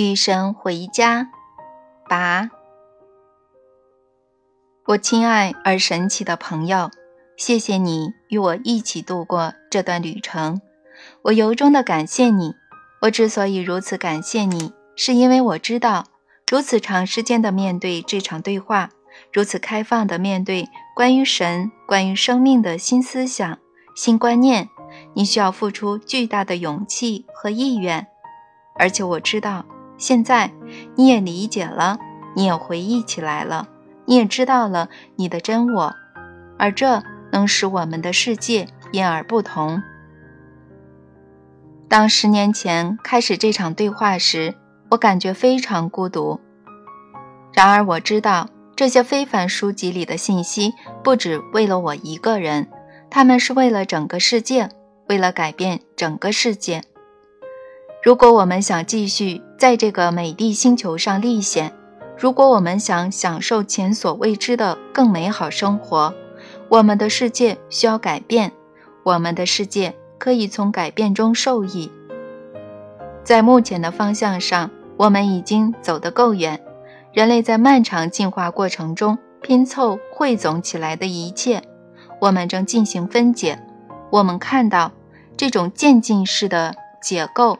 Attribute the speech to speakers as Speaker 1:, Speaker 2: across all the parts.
Speaker 1: 与神回家，八。我亲爱而神奇的朋友，谢谢你与我一起度过这段旅程。我由衷的感谢你。我之所以如此感谢你，是因为我知道，如此长时间的面对这场对话，如此开放的面对关于神、关于生命的新思想、新观念，你需要付出巨大的勇气和意愿。而且我知道，现在你也理解了，你也回忆起来了，你也知道了你的真我，而这能使我们的世界因而不同。当十年前开始这场对话时，我感觉非常孤独。然而，我知道这些非凡书籍里的信息不只为了我一个人，他们是为了整个世界，为了改变整个世界。如果我们想继续在这个美丽星球上历险，如果我们想享受前所未知的更美好生活，我们的世界需要改变，我们的世界。可以从改变中受益。在目前的方向上，我们已经走得够远。人类在漫长进化过程中拼凑汇总起来的一切，我们正进行分解。我们看到这种渐进式的解构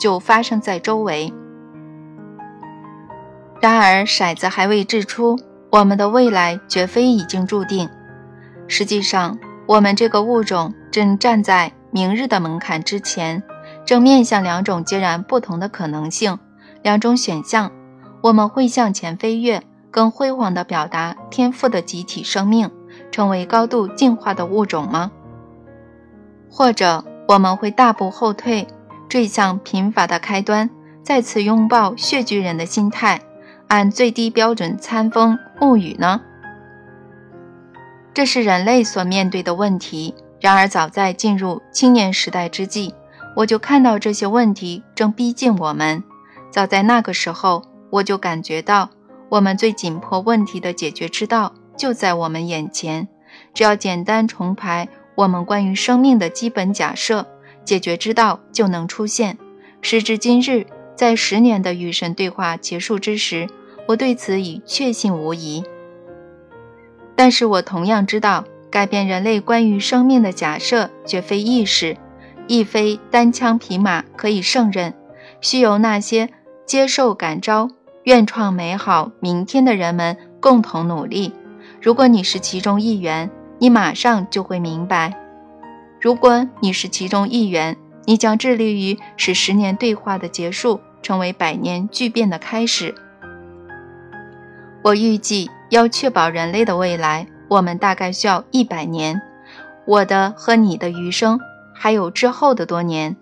Speaker 1: 就发生在周围。然而，骰子还未掷出，我们的未来绝非已经注定。实际上，我们这个物种正站在。明日的门槛之前，正面向两种截然不同的可能性，两种选项。我们会向前飞跃，更辉煌地表达天赋的集体生命，成为高度进化的物种吗？或者我们会大步后退，坠向贫乏的开端，再次拥抱血巨人的心态，按最低标准餐风沐雨呢？这是人类所面对的问题。然而，早在进入青年时代之际，我就看到这些问题正逼近我们。早在那个时候，我就感觉到我们最紧迫问题的解决之道就在我们眼前。只要简单重排我们关于生命的基本假设，解决之道就能出现。时至今日，在十年的与神对话结束之时，我对此已确信无疑。但是我同样知道。改变人类关于生命的假设绝非易事，亦非单枪匹马可以胜任，需由那些接受感召、愿创美好明天的人们共同努力。如果你是其中一员，你马上就会明白；如果你是其中一员，你将致力于使十年对话的结束成为百年巨变的开始。我预计要确保人类的未来。我们大概需要一百年，我的和你的余生，还有之后的多年。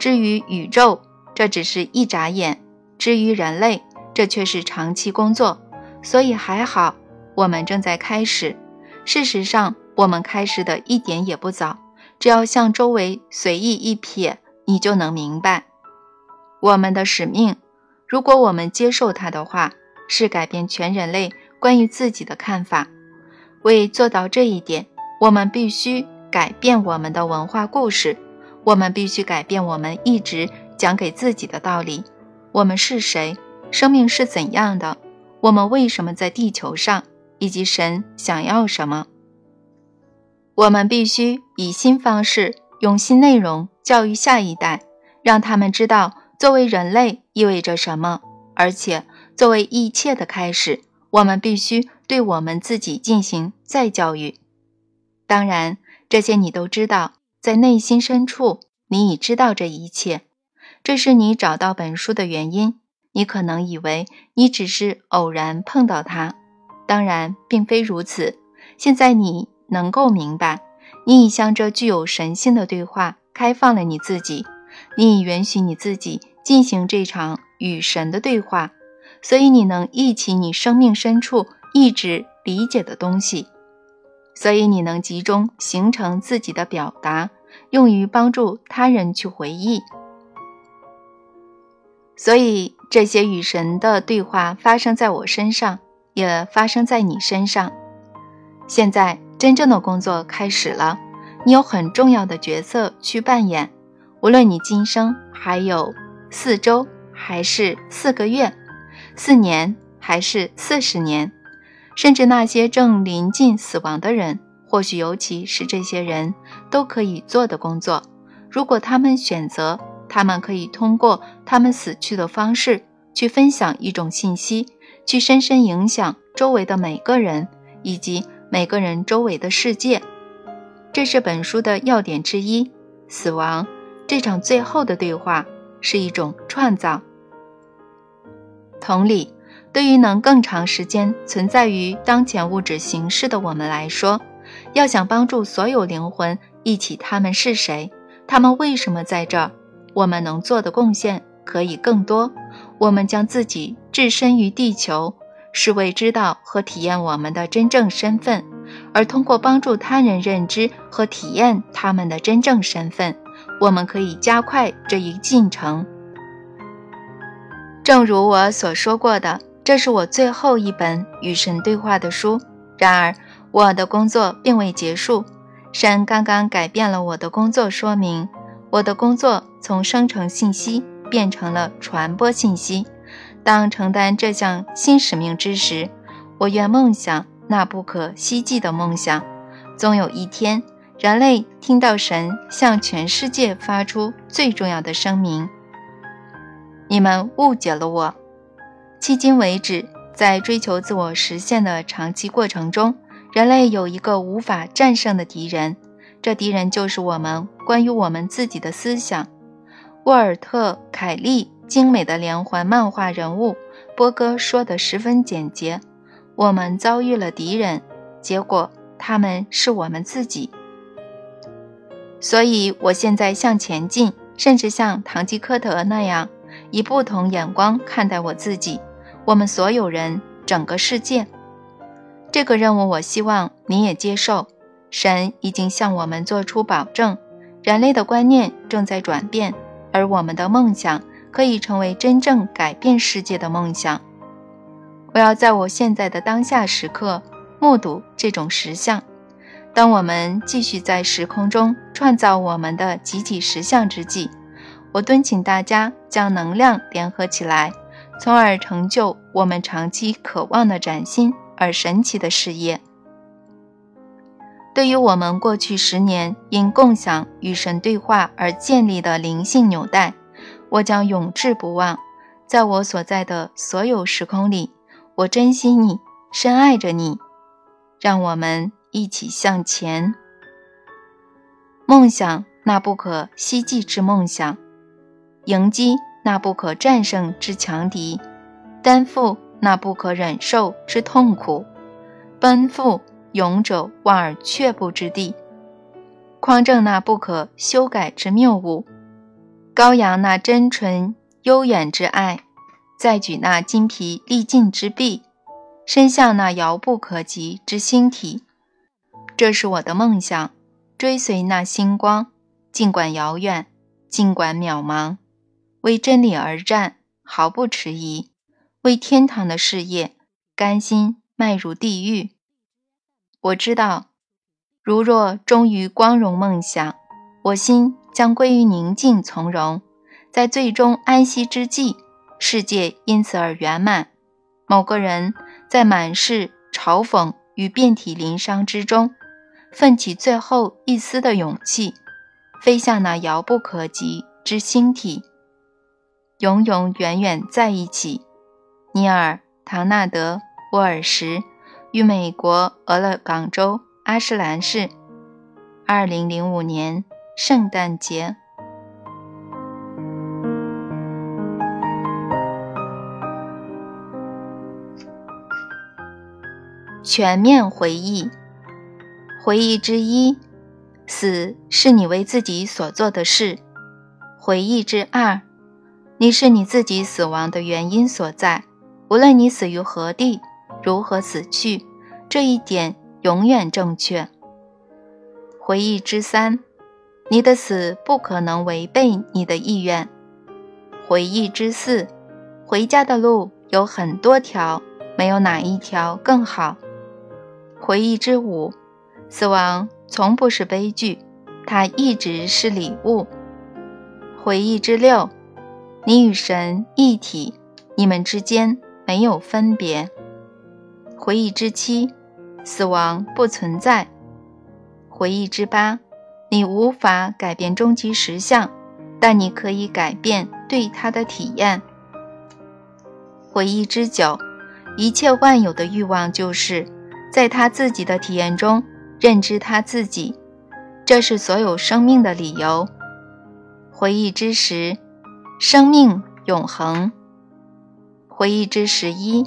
Speaker 1: 至于宇宙，这只是一眨眼；至于人类，这却是长期工作。所以还好，我们正在开始。事实上，我们开始的一点也不早。只要向周围随意一瞥，你就能明白，我们的使命，如果我们接受它的话，是改变全人类关于自己的看法。为做到这一点，我们必须改变我们的文化故事。我们必须改变我们一直讲给自己的道理：我们是谁？生命是怎样的？我们为什么在地球上？以及神想要什么？我们必须以新方式、用新内容教育下一代，让他们知道作为人类意味着什么。而且，作为一切的开始，我们必须。对我们自己进行再教育，当然，这些你都知道，在内心深处，你已知道这一切。这是你找到本书的原因。你可能以为你只是偶然碰到它，当然，并非如此。现在你能够明白，你已向这具有神性的对话开放了你自己，你已允许你自己进行这场与神的对话，所以你能忆起你生命深处。一直理解的东西，所以你能集中形成自己的表达，用于帮助他人去回忆。所以这些与神的对话发生在我身上，也发生在你身上。现在真正的工作开始了，你有很重要的角色去扮演，无论你今生还有四周。还是四个月？四年还是四十年？甚至那些正临近死亡的人，或许尤其是这些人都可以做的工作，如果他们选择，他们可以通过他们死去的方式去分享一种信息，去深深影响周围的每个人以及每个人周围的世界。这是本书的要点之一。死亡这场最后的对话是一种创造。同理，对于能更长时间存在于当前物质形式的我们来说，要想帮助所有灵魂忆起他们是谁，他们为什么在这儿，我们能做的贡献可以更多。我们将自己置身于地球，是为知道和体验我们的真正身份。而通过帮助他人认知和体验他们的真正身份，我们可以加快这一进程。正如我所说过的，这是我最后一本与神对话的书。然而，我的工作并未结束。神刚刚改变了我的工作说明，我的工作从生成信息变成了传播信息。当承担这项新使命之时，我愿梦想。那不可希冀的梦想，总有一天，人类听到神向全世界发出最重要的声明：“你们误解了我。”迄今为止，在追求自我实现的长期过程中，人类有一个无法战胜的敌人，这敌人就是我们关于我们自己的思想。沃尔特·凯利精美的连环漫画人物波哥说的十分简洁。我们遭遇了敌人，结果他们是我们自己。所以，我现在向前进，甚至像堂吉诃德那样，以不同眼光看待我自己、我们所有人、整个世界。这个任务，我希望你也接受。神已经向我们做出保证，人类的观念正在转变，而我们的梦想可以成为真正改变世界的梦想。我要在我现在的当下时刻目睹这种实相。当我们继续在时空中创造我们的集体实相之际，我敦请大家将能量联合起来，从而成就我们长期渴望的崭新而神奇的事业。对于我们过去十年因共享与神对话而建立的灵性纽带，我将永志不忘。在我所在的所有时空里。我珍惜你，深爱着你，让我们一起向前。梦想那不可希冀之梦想，迎击那不可战胜之强敌，担负那不可忍受之痛苦，奔赴勇者望而却步之地，匡正那不可修改之谬误，高扬那真纯悠远之爱。再举那精疲力尽之臂，伸向那遥不可及之星体，这是我的梦想。追随那星光，尽管遥远，尽管渺茫，为真理而战，毫不迟疑；为天堂的事业，甘心迈入地狱。我知道，如若忠于光荣梦想，我心将归于宁静从容，在最终安息之际。世界因此而圆满。某个人在满是嘲讽与遍体鳞伤之中，奋起最后一丝的勇气，飞向那遥不可及之星体，永永远远在一起。尼尔·唐纳德·沃尔什于美国俄勒冈州阿什兰市，二零零五年圣诞节。全面回忆，回忆之一，死是你为自己所做的事；回忆之二，你是你自己死亡的原因所在。无论你死于何地，如何死去，这一点永远正确。回忆之三，你的死不可能违背你的意愿。回忆之四，回家的路有很多条，没有哪一条更好。回忆之五，死亡从不是悲剧，它一直是礼物。回忆之六，你与神一体，你们之间没有分别。回忆之七，死亡不存在。回忆之八，你无法改变终极实相，但你可以改变对它的体验。回忆之九，一切万有的欲望就是在他自己的体验中认知他自己，这是所有生命的理由。回忆之十。生命永恒。回忆之十一，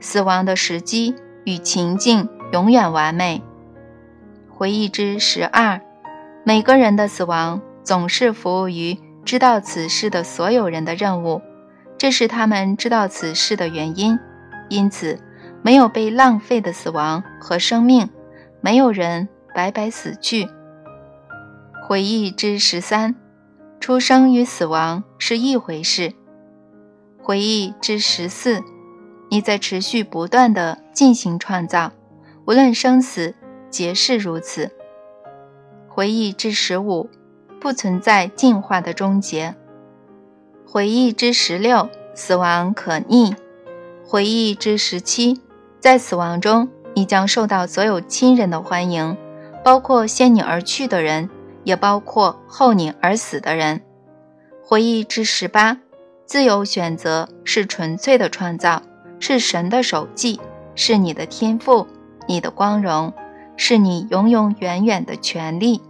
Speaker 1: 死亡的时机与情境永远完美。回忆之十二，每个人的死亡总是服务于知道此事的所有人的任务，这是他们知道此事的原因。因此，没有被浪费的死亡和生命，没有人白白死去。回忆之十三。出生与死亡是一回事。回忆之十四，你在持续不断的进行创造，无论生死，皆是如此。回忆之十五，不存在进化的终结。回忆之十六，死亡可逆。回忆之十七，在死亡中，你将受到所有亲人的欢迎，包括先你而去的人。也包括后你而死的人。回忆之十八，自由选择是纯粹的创造，是神的手记，是你的天赋，你的光荣，是你永永远远的权利。